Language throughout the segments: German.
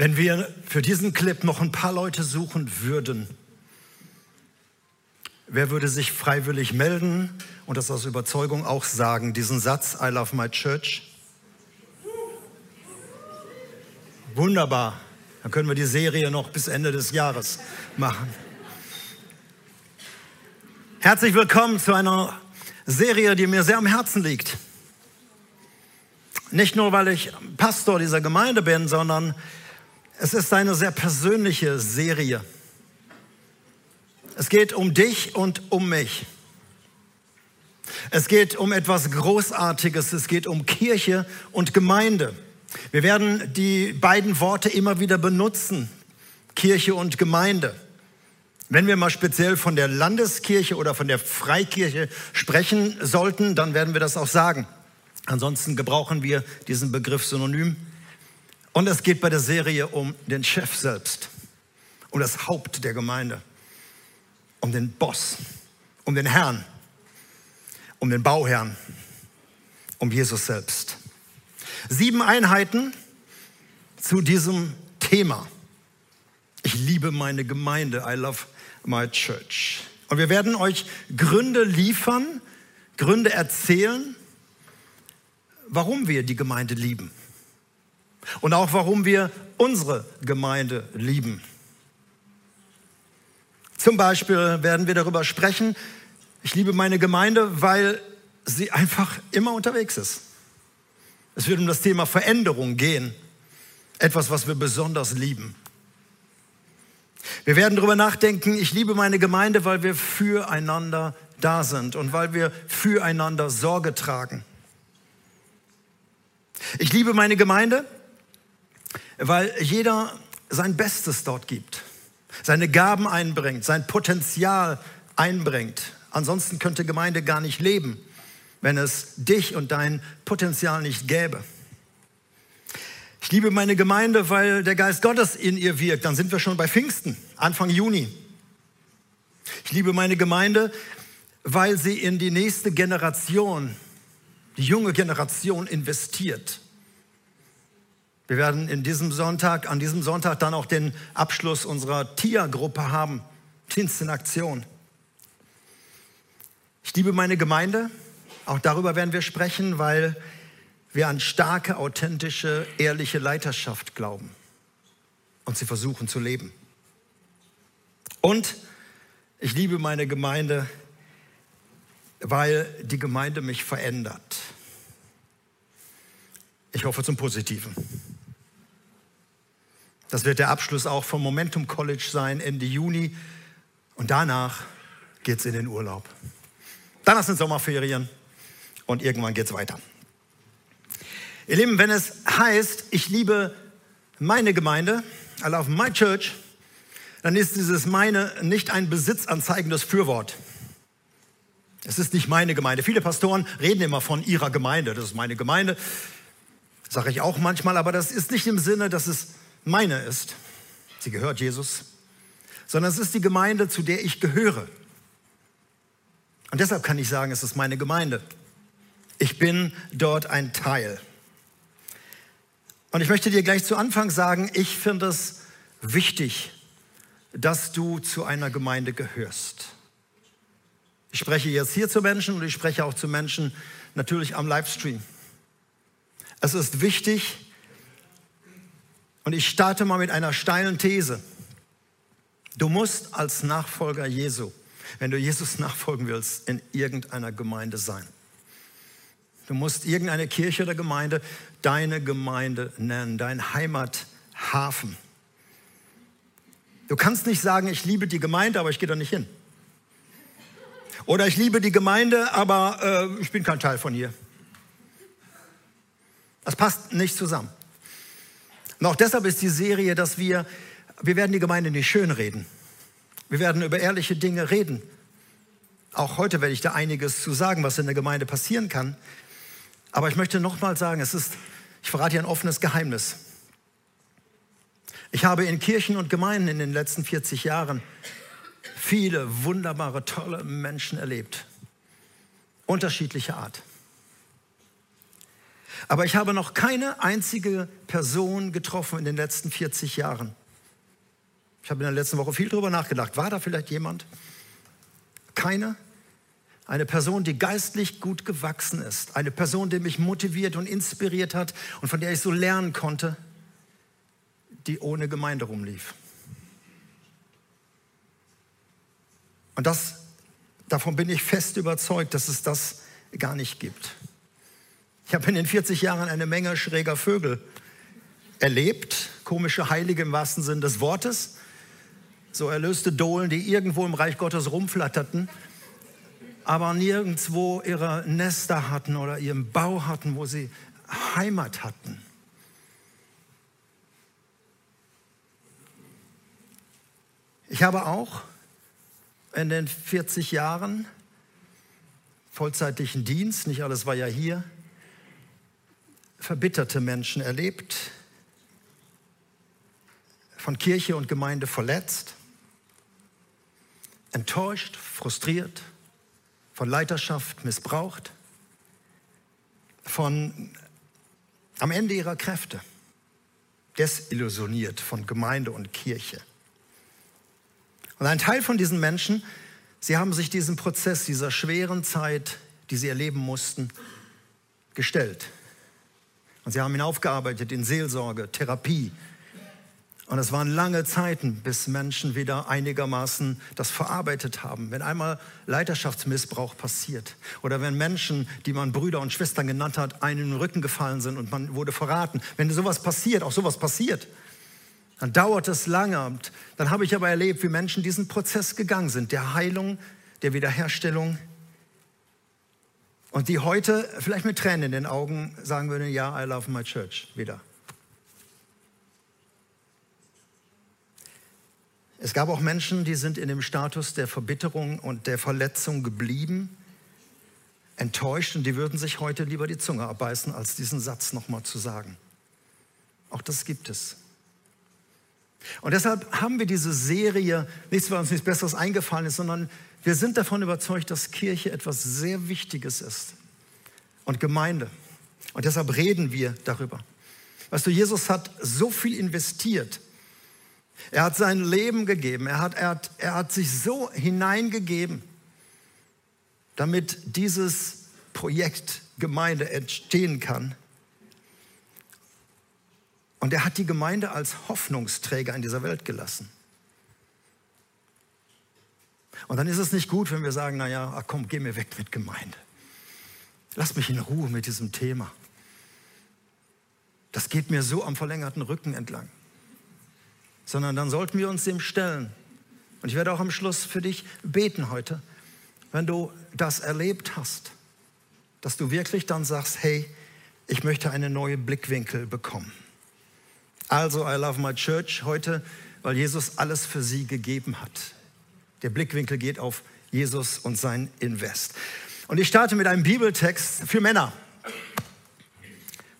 Wenn wir für diesen Clip noch ein paar Leute suchen würden, wer würde sich freiwillig melden und das aus Überzeugung auch sagen, diesen Satz, I love my church? Wunderbar. Dann können wir die Serie noch bis Ende des Jahres machen. Herzlich willkommen zu einer Serie, die mir sehr am Herzen liegt. Nicht nur, weil ich Pastor dieser Gemeinde bin, sondern es ist eine sehr persönliche Serie. Es geht um dich und um mich. Es geht um etwas Großartiges. Es geht um Kirche und Gemeinde. Wir werden die beiden Worte immer wieder benutzen. Kirche und Gemeinde. Wenn wir mal speziell von der Landeskirche oder von der Freikirche sprechen sollten, dann werden wir das auch sagen. Ansonsten gebrauchen wir diesen Begriff synonym. Und es geht bei der Serie um den Chef selbst, um das Haupt der Gemeinde, um den Boss, um den Herrn, um den Bauherrn, um Jesus selbst. Sieben Einheiten zu diesem Thema. Ich liebe meine Gemeinde. I love My Church. Und wir werden euch Gründe liefern, Gründe erzählen, warum wir die Gemeinde lieben. Und auch warum wir unsere Gemeinde lieben. Zum Beispiel werden wir darüber sprechen, ich liebe meine Gemeinde, weil sie einfach immer unterwegs ist. Es wird um das Thema Veränderung gehen. Etwas, was wir besonders lieben. Wir werden darüber nachdenken, ich liebe meine Gemeinde, weil wir füreinander da sind und weil wir füreinander Sorge tragen. Ich liebe meine Gemeinde, weil jeder sein Bestes dort gibt, seine Gaben einbringt, sein Potenzial einbringt. Ansonsten könnte Gemeinde gar nicht leben, wenn es dich und dein Potenzial nicht gäbe. Ich liebe meine Gemeinde, weil der Geist Gottes in ihr wirkt. Dann sind wir schon bei Pfingsten, Anfang Juni. Ich liebe meine Gemeinde, weil sie in die nächste Generation, die junge Generation investiert. Wir werden in diesem Sonntag, an diesem Sonntag dann auch den Abschluss unserer TIA-Gruppe haben, Dienst in Aktion. Ich liebe meine Gemeinde, auch darüber werden wir sprechen, weil wir an starke, authentische, ehrliche Leiterschaft glauben und sie versuchen zu leben. Und ich liebe meine Gemeinde, weil die Gemeinde mich verändert. Ich hoffe zum Positiven. Das wird der Abschluss auch vom Momentum College sein, Ende Juni. Und danach geht es in den Urlaub. Danach sind Sommerferien und irgendwann geht es weiter. Ihr Lieben, wenn es heißt, ich liebe meine Gemeinde, I love my church, dann ist dieses meine nicht ein besitzanzeigendes Fürwort. Es ist nicht meine Gemeinde. Viele Pastoren reden immer von ihrer Gemeinde. Das ist meine Gemeinde. Sage ich auch manchmal, aber das ist nicht im Sinne, dass es meine ist. Sie gehört Jesus. Sondern es ist die Gemeinde, zu der ich gehöre. Und deshalb kann ich sagen, es ist meine Gemeinde. Ich bin dort ein Teil. Und ich möchte dir gleich zu Anfang sagen, ich finde es wichtig, dass du zu einer Gemeinde gehörst. Ich spreche jetzt hier zu Menschen und ich spreche auch zu Menschen natürlich am Livestream. Es ist wichtig, und ich starte mal mit einer steilen These. Du musst als Nachfolger Jesu, wenn du Jesus nachfolgen willst, in irgendeiner Gemeinde sein. Du musst irgendeine Kirche oder Gemeinde deine Gemeinde nennen, dein Heimathafen. Du kannst nicht sagen, ich liebe die Gemeinde, aber ich gehe da nicht hin. Oder ich liebe die Gemeinde, aber äh, ich bin kein Teil von ihr. Das passt nicht zusammen. Und auch deshalb ist die Serie, dass wir, wir werden die Gemeinde nicht schönreden. Wir werden über ehrliche Dinge reden. Auch heute werde ich da einiges zu sagen, was in der Gemeinde passieren kann. Aber ich möchte nochmal sagen, es ist, ich verrate hier ein offenes Geheimnis. Ich habe in Kirchen und Gemeinden in den letzten 40 Jahren viele wunderbare, tolle Menschen erlebt. Unterschiedlicher Art. Aber ich habe noch keine einzige Person getroffen in den letzten 40 Jahren. Ich habe in der letzten Woche viel darüber nachgedacht. War da vielleicht jemand? Keine? Eine Person, die geistlich gut gewachsen ist. Eine Person, die mich motiviert und inspiriert hat und von der ich so lernen konnte, die ohne Gemeinde rumlief. Und das, davon bin ich fest überzeugt, dass es das gar nicht gibt. Ich habe in den 40 Jahren eine Menge schräger Vögel erlebt, komische Heilige im wahrsten Sinn des Wortes, so erlöste Dohlen, die irgendwo im Reich Gottes rumflatterten, aber nirgendwo ihre Nester hatten oder ihren Bau hatten, wo sie Heimat hatten. Ich habe auch in den 40 Jahren vollzeitlichen Dienst, nicht alles war ja hier, verbitterte Menschen erlebt, von Kirche und Gemeinde verletzt, enttäuscht, frustriert, von Leiterschaft missbraucht, von am Ende ihrer Kräfte, desillusioniert von Gemeinde und Kirche. Und ein Teil von diesen Menschen, sie haben sich diesem Prozess, dieser schweren Zeit, die sie erleben mussten, gestellt. Und sie haben ihn aufgearbeitet in Seelsorge, Therapie. Und es waren lange Zeiten, bis Menschen wieder einigermaßen das verarbeitet haben. Wenn einmal Leiterschaftsmissbrauch passiert oder wenn Menschen, die man Brüder und Schwestern genannt hat, einen in den Rücken gefallen sind und man wurde verraten. Wenn sowas passiert, auch sowas passiert, dann dauert es lange. Dann habe ich aber erlebt, wie Menschen diesen Prozess gegangen sind, der Heilung, der Wiederherstellung. Und die heute vielleicht mit Tränen in den Augen sagen würden, ja, I love my church wieder. Es gab auch Menschen, die sind in dem Status der Verbitterung und der Verletzung geblieben, enttäuscht und die würden sich heute lieber die Zunge abbeißen, als diesen Satz nochmal zu sagen. Auch das gibt es. Und deshalb haben wir diese Serie, nichts, weil uns nichts Besseres eingefallen ist, sondern wir sind davon überzeugt, dass Kirche etwas sehr Wichtiges ist und Gemeinde. Und deshalb reden wir darüber. Weißt du, Jesus hat so viel investiert. Er hat sein Leben gegeben. Er hat, er hat, er hat sich so hineingegeben, damit dieses Projekt Gemeinde entstehen kann. Und er hat die Gemeinde als Hoffnungsträger in dieser Welt gelassen. Und dann ist es nicht gut, wenn wir sagen, naja, ach komm, geh mir weg mit Gemeinde. Lass mich in Ruhe mit diesem Thema. Das geht mir so am verlängerten Rücken entlang. Sondern dann sollten wir uns dem stellen. Und ich werde auch am Schluss für dich beten heute, wenn du das erlebt hast, dass du wirklich dann sagst, hey, ich möchte einen neuen Blickwinkel bekommen. Also, I love my church heute, weil Jesus alles für sie gegeben hat. Der Blickwinkel geht auf Jesus und sein Invest. Und ich starte mit einem Bibeltext für Männer. Das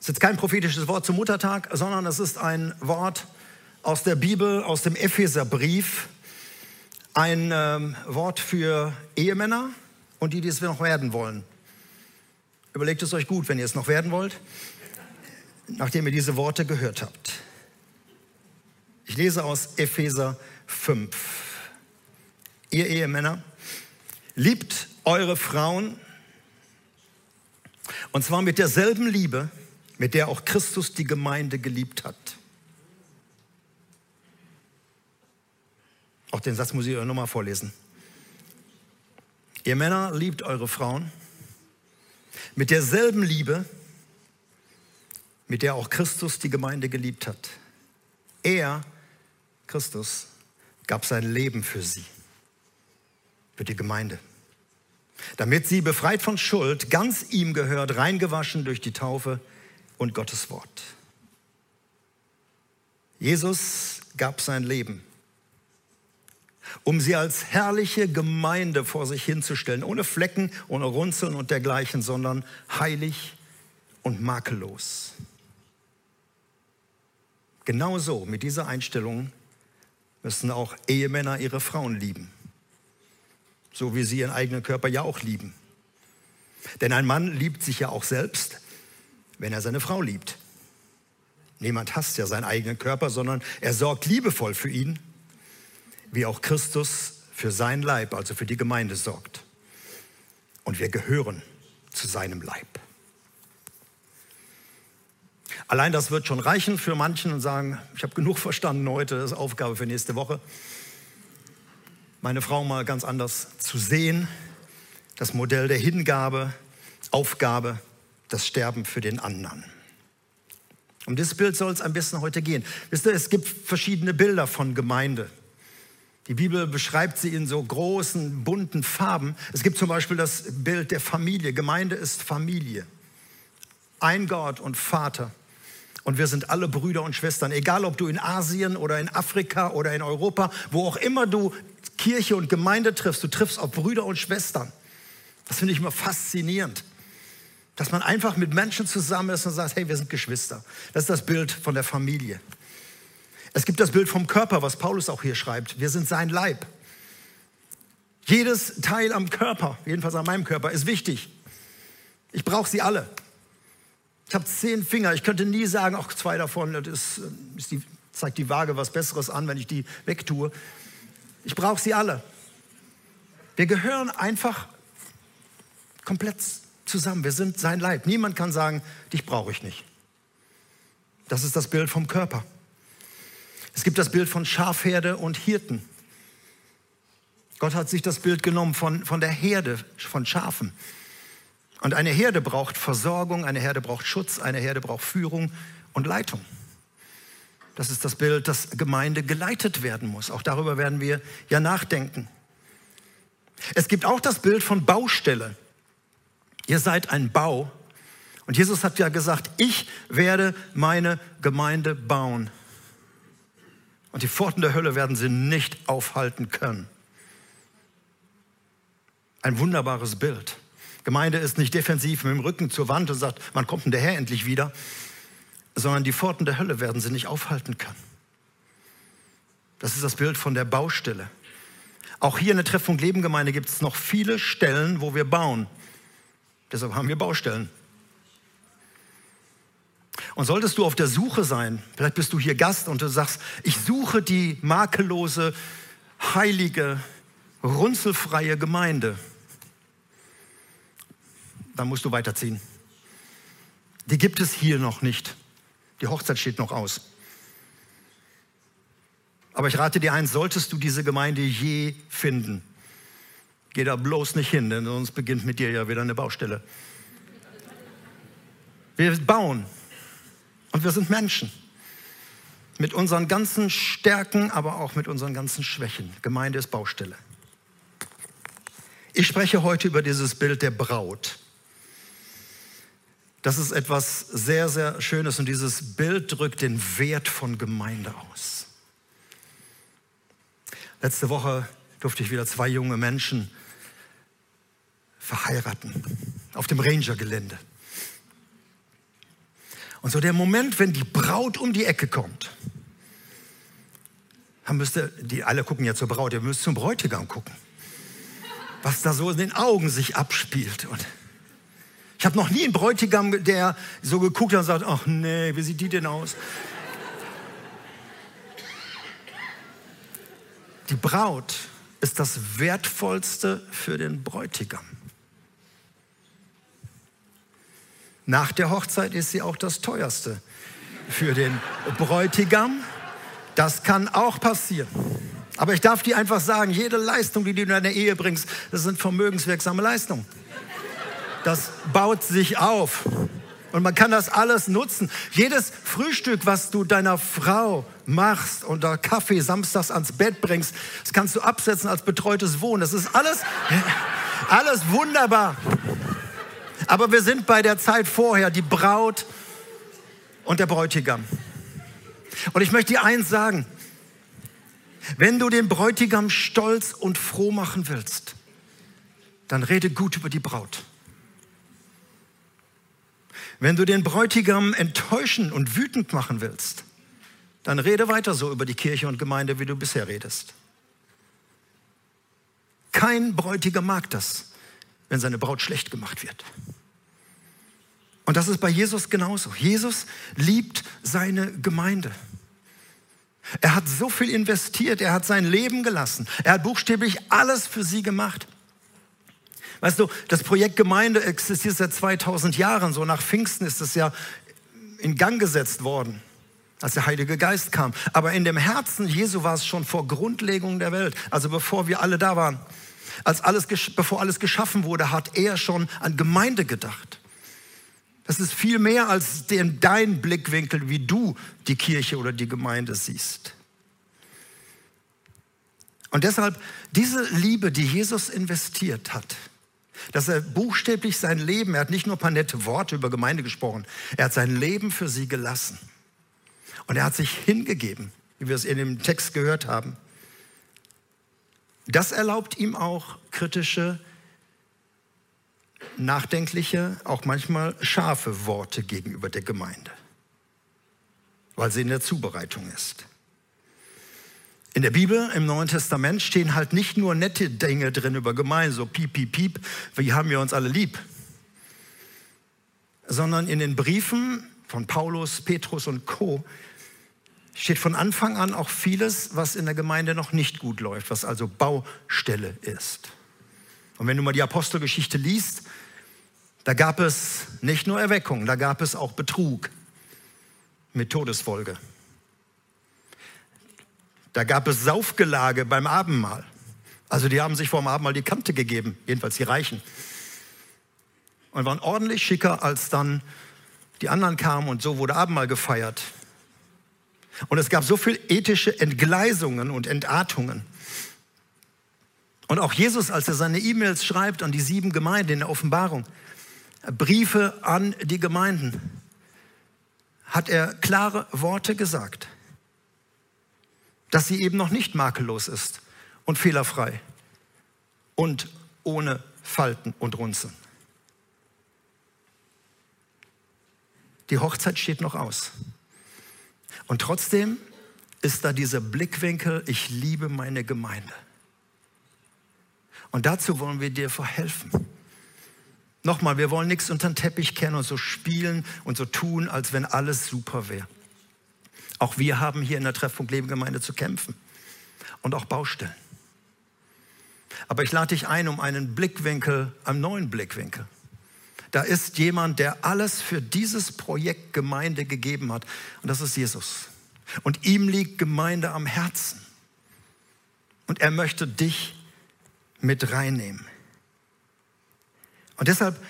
ist jetzt kein prophetisches Wort zum Muttertag, sondern es ist ein Wort aus der Bibel, aus dem Epheserbrief. Ein ähm, Wort für Ehemänner und die, die es noch werden wollen. Überlegt es euch gut, wenn ihr es noch werden wollt, nachdem ihr diese Worte gehört habt. Ich lese aus Epheser 5. Ihr Ehemänner, liebt eure Frauen und zwar mit derselben Liebe, mit der auch Christus die Gemeinde geliebt hat. Auch den Satz muss ich euch nochmal vorlesen. Ihr Männer liebt eure Frauen mit derselben Liebe, mit der auch Christus die Gemeinde geliebt hat. Er Christus gab sein Leben für sie, für die Gemeinde, damit sie befreit von Schuld, ganz ihm gehört, reingewaschen durch die Taufe und Gottes Wort. Jesus gab sein Leben, um sie als herrliche Gemeinde vor sich hinzustellen, ohne Flecken, ohne Runzeln und dergleichen, sondern heilig und makellos. Genauso mit dieser Einstellung müssen auch Ehemänner ihre Frauen lieben. So wie sie ihren eigenen Körper ja auch lieben. Denn ein Mann liebt sich ja auch selbst, wenn er seine Frau liebt. Niemand hasst ja seinen eigenen Körper, sondern er sorgt liebevoll für ihn, wie auch Christus für sein Leib, also für die Gemeinde sorgt. Und wir gehören zu seinem Leib. Allein das wird schon reichen für manchen und sagen, ich habe genug verstanden heute, das ist Aufgabe für nächste Woche. Meine Frau mal ganz anders zu sehen, das Modell der Hingabe, Aufgabe, das Sterben für den anderen. Um dieses Bild soll es ein bisschen heute gehen. Wisst ihr, es gibt verschiedene Bilder von Gemeinde. Die Bibel beschreibt sie in so großen, bunten Farben. Es gibt zum Beispiel das Bild der Familie. Gemeinde ist Familie. Ein Gott und Vater. Und wir sind alle Brüder und Schwestern. Egal, ob du in Asien oder in Afrika oder in Europa, wo auch immer du Kirche und Gemeinde triffst, du triffst auch Brüder und Schwestern. Das finde ich immer faszinierend. Dass man einfach mit Menschen zusammen ist und sagt, hey, wir sind Geschwister. Das ist das Bild von der Familie. Es gibt das Bild vom Körper, was Paulus auch hier schreibt. Wir sind sein Leib. Jedes Teil am Körper, jedenfalls an meinem Körper, ist wichtig. Ich brauche sie alle. Ich habe zehn Finger. Ich könnte nie sagen, auch zwei davon, das ist, ist die, zeigt die Waage was Besseres an, wenn ich die wegtue. Ich brauche sie alle. Wir gehören einfach komplett zusammen. Wir sind sein Leib. Niemand kann sagen, dich brauche ich nicht. Das ist das Bild vom Körper. Es gibt das Bild von Schafherde und Hirten. Gott hat sich das Bild genommen von, von der Herde, von Schafen. Und eine Herde braucht Versorgung, eine Herde braucht Schutz, eine Herde braucht Führung und Leitung. Das ist das Bild, dass Gemeinde geleitet werden muss. Auch darüber werden wir ja nachdenken. Es gibt auch das Bild von Baustelle. Ihr seid ein Bau. Und Jesus hat ja gesagt, ich werde meine Gemeinde bauen. Und die Pforten der Hölle werden sie nicht aufhalten können. Ein wunderbares Bild. Gemeinde ist nicht defensiv mit dem Rücken zur Wand und sagt, wann kommt denn der Herr endlich wieder? Sondern die Pforten der Hölle werden sie nicht aufhalten können. Das ist das Bild von der Baustelle. Auch hier in der Treffung Leben Gemeinde gibt es noch viele Stellen, wo wir bauen. Deshalb haben wir Baustellen. Und solltest du auf der Suche sein, vielleicht bist du hier Gast und du sagst, ich suche die makellose, heilige, runzelfreie Gemeinde, dann musst du weiterziehen. Die gibt es hier noch nicht. Die Hochzeit steht noch aus. Aber ich rate dir eins, solltest du diese Gemeinde je finden, Geh da bloß nicht hin, denn sonst beginnt mit dir ja wieder eine Baustelle. Wir bauen und wir sind Menschen. Mit unseren ganzen Stärken, aber auch mit unseren ganzen Schwächen. Gemeinde ist Baustelle. Ich spreche heute über dieses Bild der Braut. Das ist etwas sehr, sehr Schönes und dieses Bild drückt den Wert von Gemeinde aus. Letzte Woche durfte ich wieder zwei junge Menschen verheiraten auf dem Ranger-Gelände. Und so der Moment, wenn die Braut um die Ecke kommt, dann müsste, die alle gucken ja zur Braut, ihr müsst zum Bräutigam gucken, was da so in den Augen sich abspielt. Und ich habe noch nie einen Bräutigam, der so geguckt hat und sagt, ach nee, wie sieht die denn aus? Die Braut ist das Wertvollste für den Bräutigam. Nach der Hochzeit ist sie auch das teuerste für den Bräutigam. Das kann auch passieren. Aber ich darf dir einfach sagen, jede Leistung, die du in deine Ehe bringst, das sind vermögenswirksame Leistungen. Das baut sich auf. Und man kann das alles nutzen. Jedes Frühstück, was du deiner Frau machst und da Kaffee samstags ans Bett bringst, das kannst du absetzen als betreutes Wohnen. Das ist alles, alles wunderbar. Aber wir sind bei der Zeit vorher, die Braut und der Bräutigam. Und ich möchte dir eins sagen. Wenn du den Bräutigam stolz und froh machen willst, dann rede gut über die Braut. Wenn du den Bräutigam enttäuschen und wütend machen willst, dann rede weiter so über die Kirche und Gemeinde, wie du bisher redest. Kein Bräutigam mag das, wenn seine Braut schlecht gemacht wird. Und das ist bei Jesus genauso. Jesus liebt seine Gemeinde. Er hat so viel investiert, er hat sein Leben gelassen, er hat buchstäblich alles für sie gemacht. Weißt du, das Projekt Gemeinde existiert seit 2000 Jahren, so nach Pfingsten ist es ja in Gang gesetzt worden, als der Heilige Geist kam. Aber in dem Herzen Jesu war es schon vor Grundlegung der Welt, also bevor wir alle da waren. Als alles, bevor alles geschaffen wurde, hat er schon an Gemeinde gedacht. Das ist viel mehr als den, dein Blickwinkel, wie du die Kirche oder die Gemeinde siehst. Und deshalb diese Liebe, die Jesus investiert hat, dass er buchstäblich sein Leben, er hat nicht nur ein paar nette Worte über Gemeinde gesprochen, er hat sein Leben für sie gelassen. Und er hat sich hingegeben, wie wir es in dem Text gehört haben. Das erlaubt ihm auch kritische nachdenkliche, auch manchmal scharfe Worte gegenüber der Gemeinde, weil sie in der Zubereitung ist. In der Bibel, im Neuen Testament, stehen halt nicht nur nette Dinge drin über Gemeinde, so piep, piep, piep, wie haben wir uns alle lieb, sondern in den Briefen von Paulus, Petrus und Co. steht von Anfang an auch vieles, was in der Gemeinde noch nicht gut läuft, was also Baustelle ist. Und wenn du mal die Apostelgeschichte liest, da gab es nicht nur Erweckung, da gab es auch Betrug mit Todesfolge. Da gab es Saufgelage beim Abendmahl. Also die haben sich vor dem Abendmahl die Kante gegeben, jedenfalls die Reichen. Und waren ordentlich schicker, als dann die anderen kamen und so wurde Abendmahl gefeiert. Und es gab so viel ethische Entgleisungen und Entartungen. Und auch Jesus, als er seine E-Mails schreibt an die sieben Gemeinden in der Offenbarung, Briefe an die Gemeinden hat er klare Worte gesagt, dass sie eben noch nicht makellos ist und fehlerfrei und ohne Falten und Runzeln. Die Hochzeit steht noch aus. Und trotzdem ist da dieser Blickwinkel, ich liebe meine Gemeinde. Und dazu wollen wir dir verhelfen. Nochmal, wir wollen nichts unter den Teppich kennen und so spielen und so tun, als wenn alles super wäre. Auch wir haben hier in der Treffpunkt Leben zu kämpfen und auch Baustellen. Aber ich lade dich ein um einen Blickwinkel, einen neuen Blickwinkel. Da ist jemand, der alles für dieses Projekt Gemeinde gegeben hat und das ist Jesus. Und ihm liegt Gemeinde am Herzen. Und er möchte dich mit reinnehmen. Und deshalb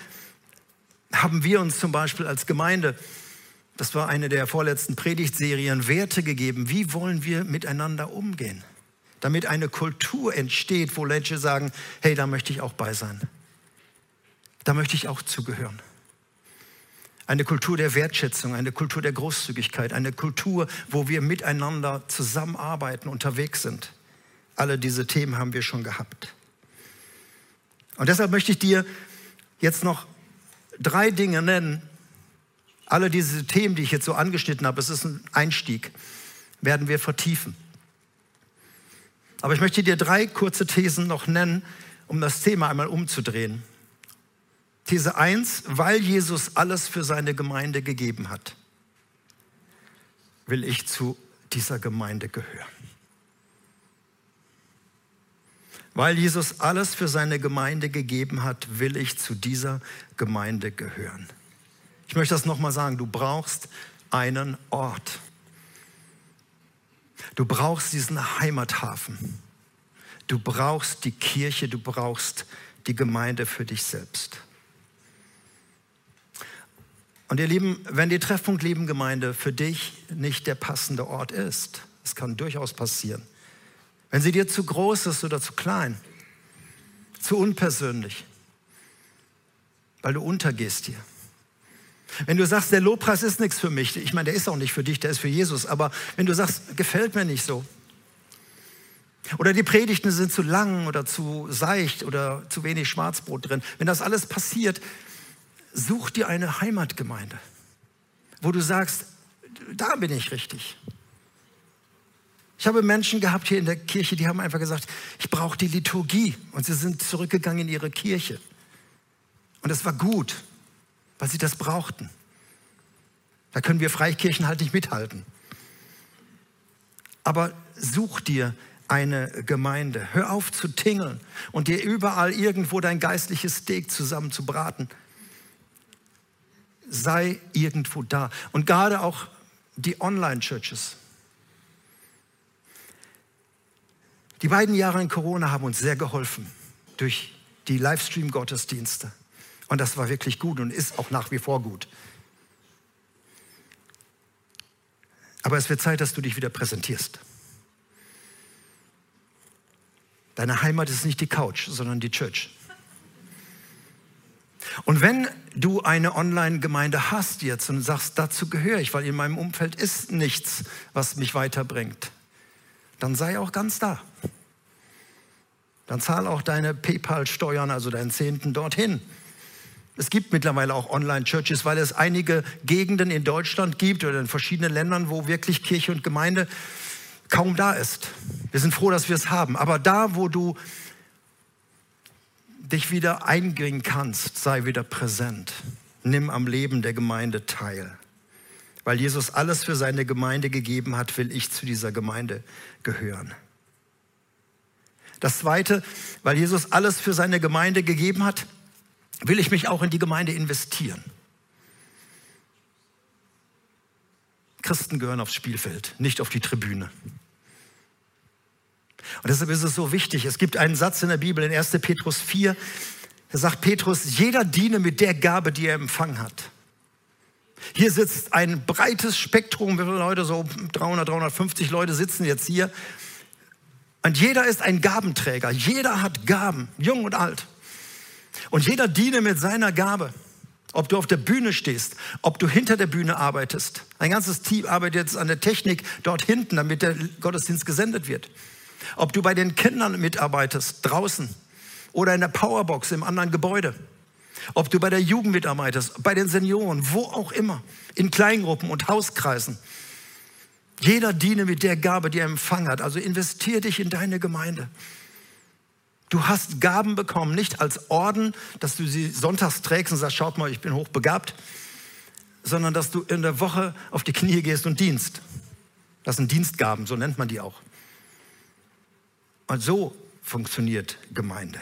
haben wir uns zum Beispiel als Gemeinde, das war eine der vorletzten Predigtserien, Werte gegeben. Wie wollen wir miteinander umgehen? Damit eine Kultur entsteht, wo Leute sagen, hey, da möchte ich auch bei sein. Da möchte ich auch zugehören. Eine Kultur der Wertschätzung, eine Kultur der Großzügigkeit, eine Kultur, wo wir miteinander zusammenarbeiten, unterwegs sind. Alle diese Themen haben wir schon gehabt. Und deshalb möchte ich dir jetzt noch drei Dinge nennen. Alle diese Themen, die ich jetzt so angeschnitten habe, es ist ein Einstieg, werden wir vertiefen. Aber ich möchte dir drei kurze Thesen noch nennen, um das Thema einmal umzudrehen. These 1, weil Jesus alles für seine Gemeinde gegeben hat, will ich zu dieser Gemeinde gehören. Weil Jesus alles für seine Gemeinde gegeben hat, will ich zu dieser Gemeinde gehören. Ich möchte das nochmal sagen, du brauchst einen Ort. Du brauchst diesen Heimathafen. Du brauchst die Kirche, du brauchst die Gemeinde für dich selbst. Und ihr Lieben, wenn die Treffpunkt Leben Gemeinde für dich nicht der passende Ort ist, das kann durchaus passieren, wenn sie dir zu groß ist oder zu klein, zu unpersönlich, weil du untergehst hier. Wenn du sagst, der Lobpreis ist nichts für mich, ich meine, der ist auch nicht für dich, der ist für Jesus, aber wenn du sagst, gefällt mir nicht so, oder die Predigten sind zu lang oder zu seicht oder zu wenig Schwarzbrot drin, wenn das alles passiert, such dir eine Heimatgemeinde, wo du sagst, da bin ich richtig. Ich habe Menschen gehabt hier in der Kirche, die haben einfach gesagt, ich brauche die Liturgie. Und sie sind zurückgegangen in ihre Kirche. Und das war gut. Weil sie das brauchten. Da können wir Freikirchen halt nicht mithalten. Aber such dir eine Gemeinde. Hör auf zu tingeln und dir überall irgendwo dein geistliches Steak zusammen zu braten. Sei irgendwo da. Und gerade auch die Online-Churches. Die beiden Jahre in Corona haben uns sehr geholfen durch die Livestream-Gottesdienste. Und das war wirklich gut und ist auch nach wie vor gut. Aber es wird Zeit, dass du dich wieder präsentierst. Deine Heimat ist nicht die Couch, sondern die Church. Und wenn du eine Online-Gemeinde hast jetzt und sagst, dazu gehöre ich, weil in meinem Umfeld ist nichts, was mich weiterbringt, dann sei auch ganz da. Dann zahl auch deine PayPal-Steuern, also deinen Zehnten dorthin. Es gibt mittlerweile auch Online-Churches, weil es einige Gegenden in Deutschland gibt oder in verschiedenen Ländern, wo wirklich Kirche und Gemeinde kaum da ist. Wir sind froh, dass wir es haben. Aber da, wo du dich wieder einbringen kannst, sei wieder präsent. Nimm am Leben der Gemeinde teil. Weil Jesus alles für seine Gemeinde gegeben hat, will ich zu dieser Gemeinde gehören. Das Zweite, weil Jesus alles für seine Gemeinde gegeben hat, will ich mich auch in die Gemeinde investieren. Christen gehören aufs Spielfeld, nicht auf die Tribüne. Und deshalb ist es so wichtig. Es gibt einen Satz in der Bibel in 1. Petrus 4, da sagt Petrus, jeder diene mit der Gabe, die er empfangen hat. Hier sitzt ein breites Spektrum, wie viele Leute, so 300, 350 Leute sitzen jetzt hier. Und jeder ist ein Gabenträger. Jeder hat Gaben, jung und alt. Und jeder diene mit seiner Gabe. Ob du auf der Bühne stehst, ob du hinter der Bühne arbeitest. Ein ganzes Team arbeitet jetzt an der Technik dort hinten, damit der Gottesdienst gesendet wird. Ob du bei den Kindern mitarbeitest, draußen oder in der Powerbox im anderen Gebäude. Ob du bei der Jugend mitarbeitest, bei den Senioren, wo auch immer, in Kleingruppen und Hauskreisen. Jeder diene mit der Gabe, die er empfangen hat. Also investier dich in deine Gemeinde. Du hast Gaben bekommen, nicht als Orden, dass du sie sonntags trägst und sagst, schaut mal, ich bin hochbegabt, sondern dass du in der Woche auf die Knie gehst und dienst. Das sind Dienstgaben, so nennt man die auch. Und so funktioniert Gemeinde.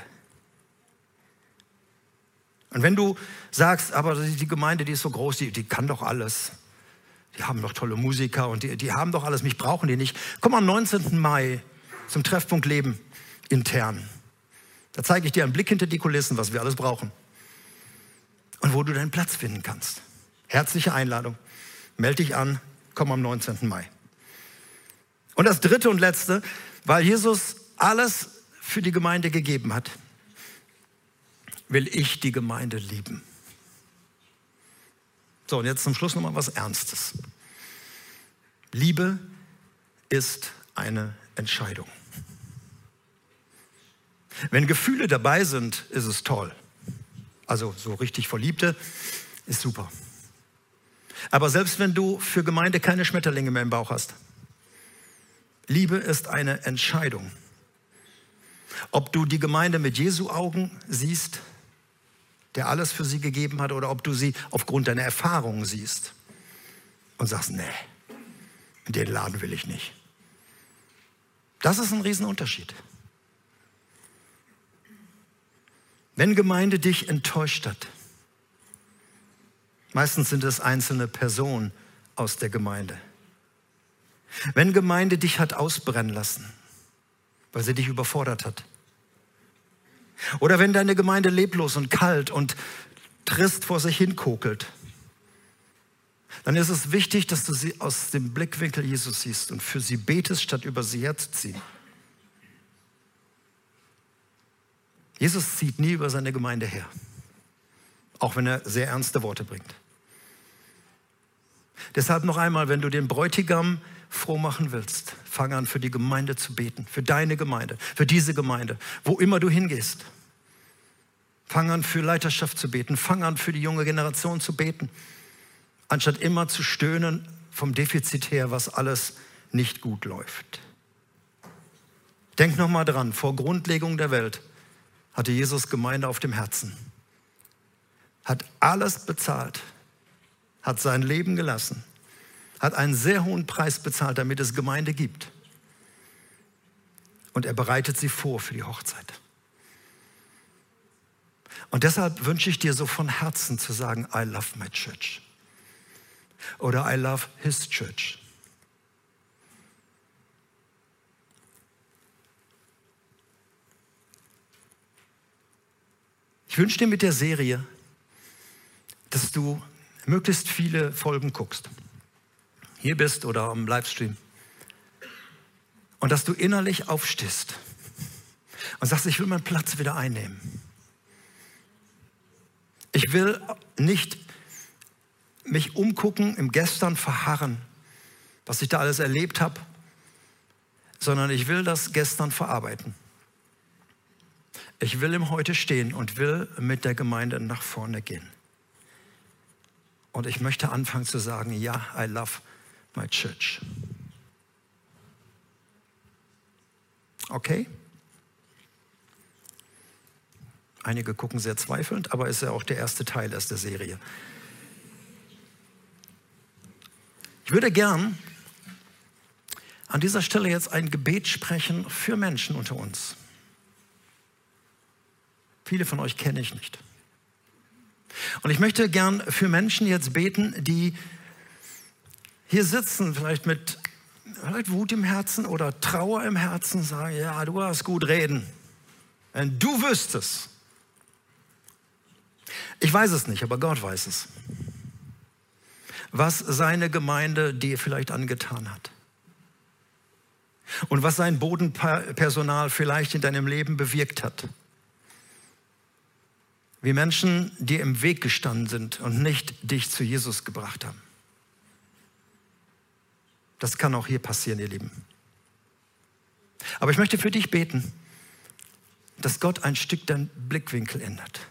Und wenn du sagst, aber die Gemeinde, die ist so groß, die, die kann doch alles. Die haben doch tolle Musiker und die, die haben doch alles, mich brauchen die nicht. Komm am 19. Mai zum Treffpunkt Leben intern. Da zeige ich dir einen Blick hinter die Kulissen, was wir alles brauchen. Und wo du deinen Platz finden kannst. Herzliche Einladung. Melde dich an, komm am 19. Mai. Und das dritte und letzte, weil Jesus alles für die Gemeinde gegeben hat, will ich die Gemeinde lieben. So, und jetzt zum Schluss nochmal was Ernstes. Liebe ist eine Entscheidung. Wenn Gefühle dabei sind, ist es toll. Also so richtig Verliebte ist super. Aber selbst wenn du für Gemeinde keine Schmetterlinge mehr im Bauch hast, Liebe ist eine Entscheidung. Ob du die Gemeinde mit Jesu Augen siehst, der alles für sie gegeben hat, oder ob du sie aufgrund deiner Erfahrungen siehst und sagst, nee, in den Laden will ich nicht. Das ist ein Riesenunterschied. Wenn Gemeinde dich enttäuscht hat, meistens sind es einzelne Personen aus der Gemeinde. Wenn Gemeinde dich hat ausbrennen lassen, weil sie dich überfordert hat. Oder wenn deine Gemeinde leblos und kalt und trist vor sich hinkokelt, dann ist es wichtig, dass du sie aus dem Blickwinkel Jesus siehst und für sie betest, statt über sie herzuziehen. Jesus zieht nie über seine Gemeinde her, auch wenn er sehr ernste Worte bringt. Deshalb noch einmal, wenn du den Bräutigam froh machen willst, fang an für die Gemeinde zu beten, für deine Gemeinde, für diese Gemeinde, wo immer du hingehst. Fang an für Leiterschaft zu beten, fang an für die junge Generation zu beten, anstatt immer zu stöhnen vom Defizit her, was alles nicht gut läuft. Denk noch mal dran, vor Grundlegung der Welt hatte Jesus Gemeinde auf dem Herzen hat alles bezahlt, hat sein Leben gelassen, hat einen sehr hohen Preis bezahlt, damit es Gemeinde gibt. Und er bereitet sie vor für die Hochzeit. Und deshalb wünsche ich dir so von Herzen zu sagen, I love my church. Oder I love his church. Ich wünsche dir mit der Serie, dass du möglichst viele Folgen guckst. Hier bist oder am Livestream. Und dass du innerlich aufstehst und sagst, ich will meinen Platz wieder einnehmen. Ich will nicht mich umgucken, im Gestern verharren, was ich da alles erlebt habe, sondern ich will das Gestern verarbeiten. Ich will im Heute stehen und will mit der Gemeinde nach vorne gehen. Und ich möchte anfangen zu sagen, ja, I love my church. Okay? Einige gucken sehr zweifelnd, aber ist ja auch der erste Teil aus der Serie. Ich würde gern an dieser Stelle jetzt ein Gebet sprechen für Menschen unter uns. Viele von euch kenne ich nicht. Und ich möchte gern für Menschen jetzt beten, die hier sitzen, vielleicht mit vielleicht Wut im Herzen oder Trauer im Herzen, sagen, ja, du hast gut reden. Wenn du wüsstest. Ich weiß es nicht, aber Gott weiß es. Was seine Gemeinde dir vielleicht angetan hat. Und was sein Bodenpersonal vielleicht in deinem Leben bewirkt hat. Wie Menschen dir im Weg gestanden sind und nicht dich zu Jesus gebracht haben. Das kann auch hier passieren, ihr Lieben. Aber ich möchte für dich beten, dass Gott ein Stück deinen Blickwinkel ändert.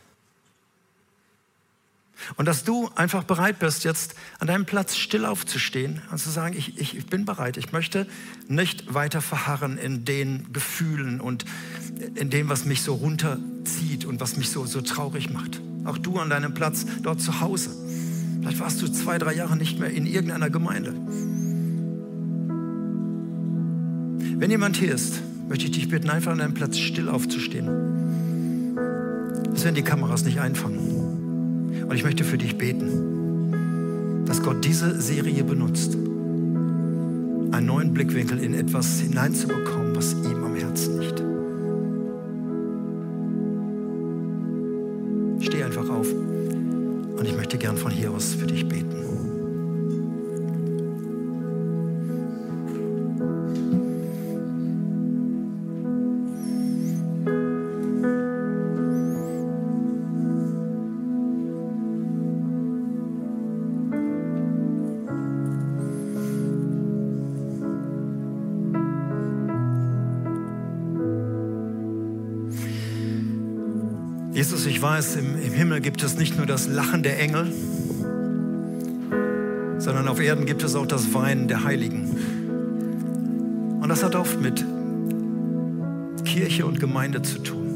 Und dass du einfach bereit bist, jetzt an deinem Platz still aufzustehen und zu sagen, ich, ich, bin bereit, ich möchte nicht weiter verharren in den Gefühlen und in dem, was mich so runterzieht und was mich so, so traurig macht. Auch du an deinem Platz dort zu Hause. Vielleicht warst du zwei, drei Jahre nicht mehr in irgendeiner Gemeinde. Wenn jemand hier ist, möchte ich dich bitten, einfach an deinem Platz still aufzustehen. Das werden die Kameras nicht einfangen. Und ich möchte für dich beten, dass Gott diese Serie benutzt, einen neuen Blickwinkel in etwas hineinzubekommen, was ihm am Herzen liegt. Steh einfach auf und ich möchte gern von hier aus für dich beten. Himmel gibt es nicht nur das Lachen der Engel, sondern auf Erden gibt es auch das Weinen der Heiligen. Und das hat oft mit Kirche und Gemeinde zu tun.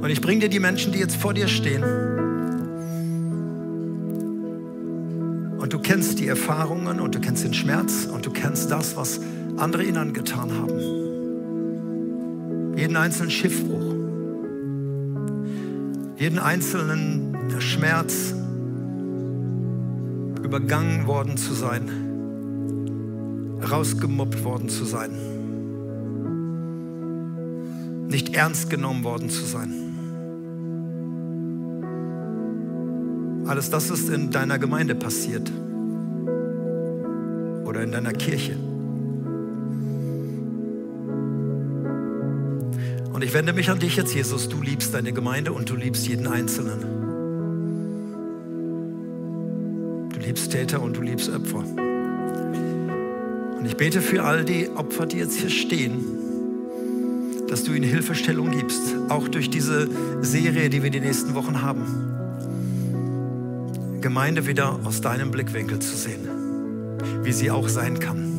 Und ich bringe dir die Menschen, die jetzt vor dir stehen. Und du kennst die Erfahrungen und du kennst den Schmerz und du kennst das, was andere ihnen angetan haben jeden einzelnen Schiffbruch, jeden einzelnen Schmerz, übergangen worden zu sein, rausgemobbt worden zu sein, nicht ernst genommen worden zu sein. Alles das ist in deiner Gemeinde passiert. Oder in deiner Kirche. Und ich wende mich an dich jetzt, Jesus. Du liebst deine Gemeinde und du liebst jeden Einzelnen. Du liebst Täter und du liebst Opfer. Und ich bete für all die Opfer, die jetzt hier stehen, dass du ihnen Hilfestellung gibst, auch durch diese Serie, die wir die nächsten Wochen haben. Gemeinde wieder aus deinem Blickwinkel zu sehen, wie sie auch sein kann.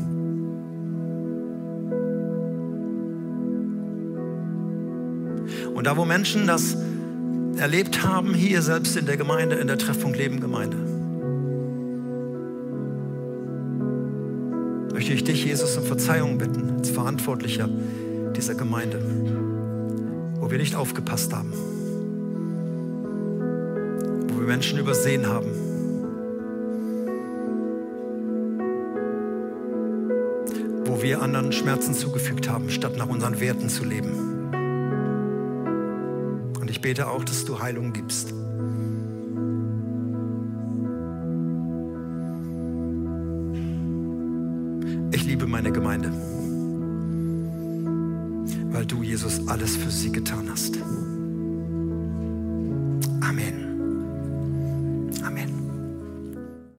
Und da, wo Menschen das erlebt haben, hier selbst in der Gemeinde, in der Treffpunkt Leben Gemeinde, möchte ich dich, Jesus, um Verzeihung bitten, als Verantwortlicher dieser Gemeinde, wo wir nicht aufgepasst haben, wo wir Menschen übersehen haben. Wo wir anderen Schmerzen zugefügt haben, statt nach unseren Werten zu leben. Bete auch, dass du Heilung gibst. Ich liebe meine Gemeinde, weil du, Jesus, alles für sie getan hast.